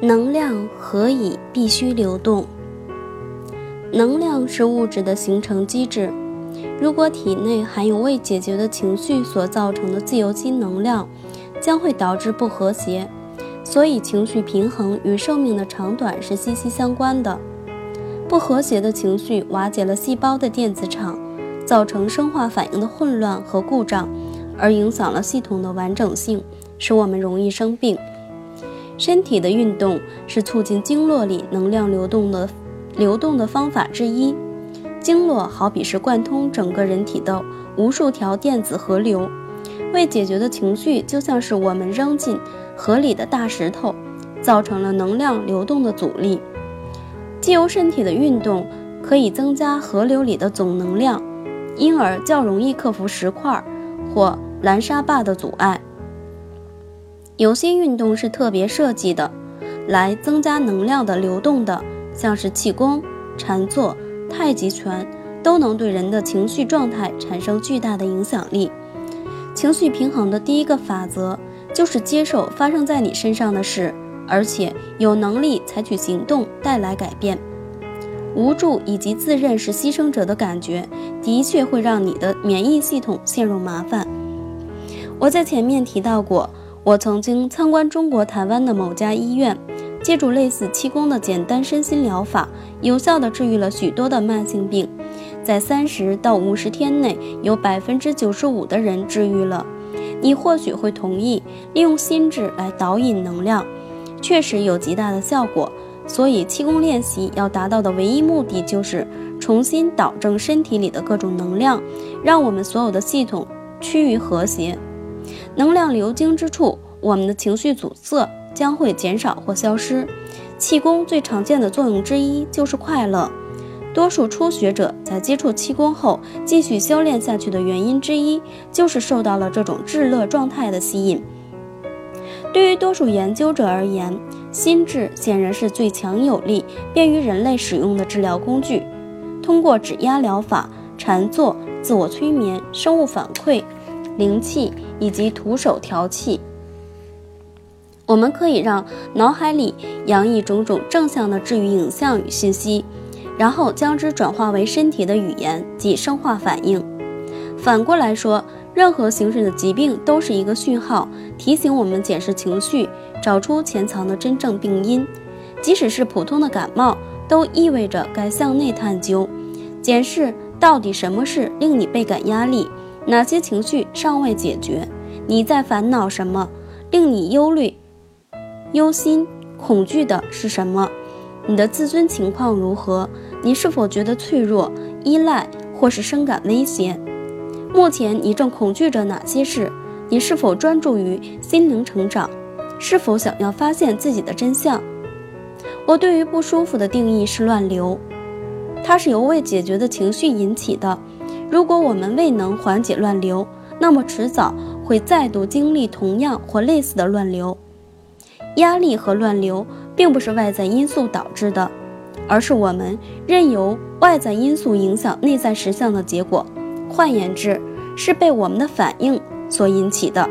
能量何以必须流动？能量是物质的形成机制。如果体内含有未解决的情绪所造成的自由基能量，将会导致不和谐。所以，情绪平衡与寿命的长短是息息相关的。不和谐的情绪瓦解了细胞的电子场，造成生化反应的混乱和故障，而影响了系统的完整性，使我们容易生病。身体的运动是促进经络里能量流动的流动的方法之一。经络好比是贯通整个人体的无数条电子河流。未解决的情绪就像是我们扔进河里的大石头，造成了能量流动的阻力。既由身体的运动可以增加河流里的总能量，因而较容易克服石块或拦沙坝的阻碍。有些运动是特别设计的，来增加能量的流动的，像是气功、禅坐、太极拳，都能对人的情绪状态产生巨大的影响力。情绪平衡的第一个法则就是接受发生在你身上的事，而且有能力采取行动带来改变。无助以及自认是牺牲者的感觉，的确会让你的免疫系统陷入麻烦。我在前面提到过。我曾经参观中国台湾的某家医院，借助类似气功的简单身心疗法，有效地治愈了许多的慢性病，在三十到五十天内，有百分之九十五的人治愈了。你或许会同意，利用心智来导引能量，确实有极大的效果。所以，气功练习要达到的唯一目的，就是重新导正身体里的各种能量，让我们所有的系统趋于和谐。能量流经之处，我们的情绪阻塞将会减少或消失。气功最常见的作用之一就是快乐。多数初学者在接触气功后继续修炼下去的原因之一，就是受到了这种至乐状态的吸引。对于多数研究者而言，心智显然是最强有力、便于人类使用的治疗工具。通过指压疗法、禅坐、自我催眠、生物反馈。灵气以及徒手调气，我们可以让脑海里洋溢种种正向的治愈影像与信息，然后将之转化为身体的语言及生化反应。反过来说，任何形式的疾病都是一个讯号，提醒我们检视情绪，找出潜藏的真正病因。即使是普通的感冒，都意味着该向内探究，检视到底什么是令你倍感压力。哪些情绪尚未解决？你在烦恼什么？令你忧虑、忧心、恐惧的是什么？你的自尊情况如何？你是否觉得脆弱、依赖，或是深感威胁？目前你正恐惧着哪些事？你是否专注于心灵成长？是否想要发现自己的真相？我对于不舒服的定义是乱流，它是由未解决的情绪引起的。如果我们未能缓解乱流，那么迟早会再度经历同样或类似的乱流。压力和乱流并不是外在因素导致的，而是我们任由外在因素影响内在实相的结果。换言之，是被我们的反应所引起的。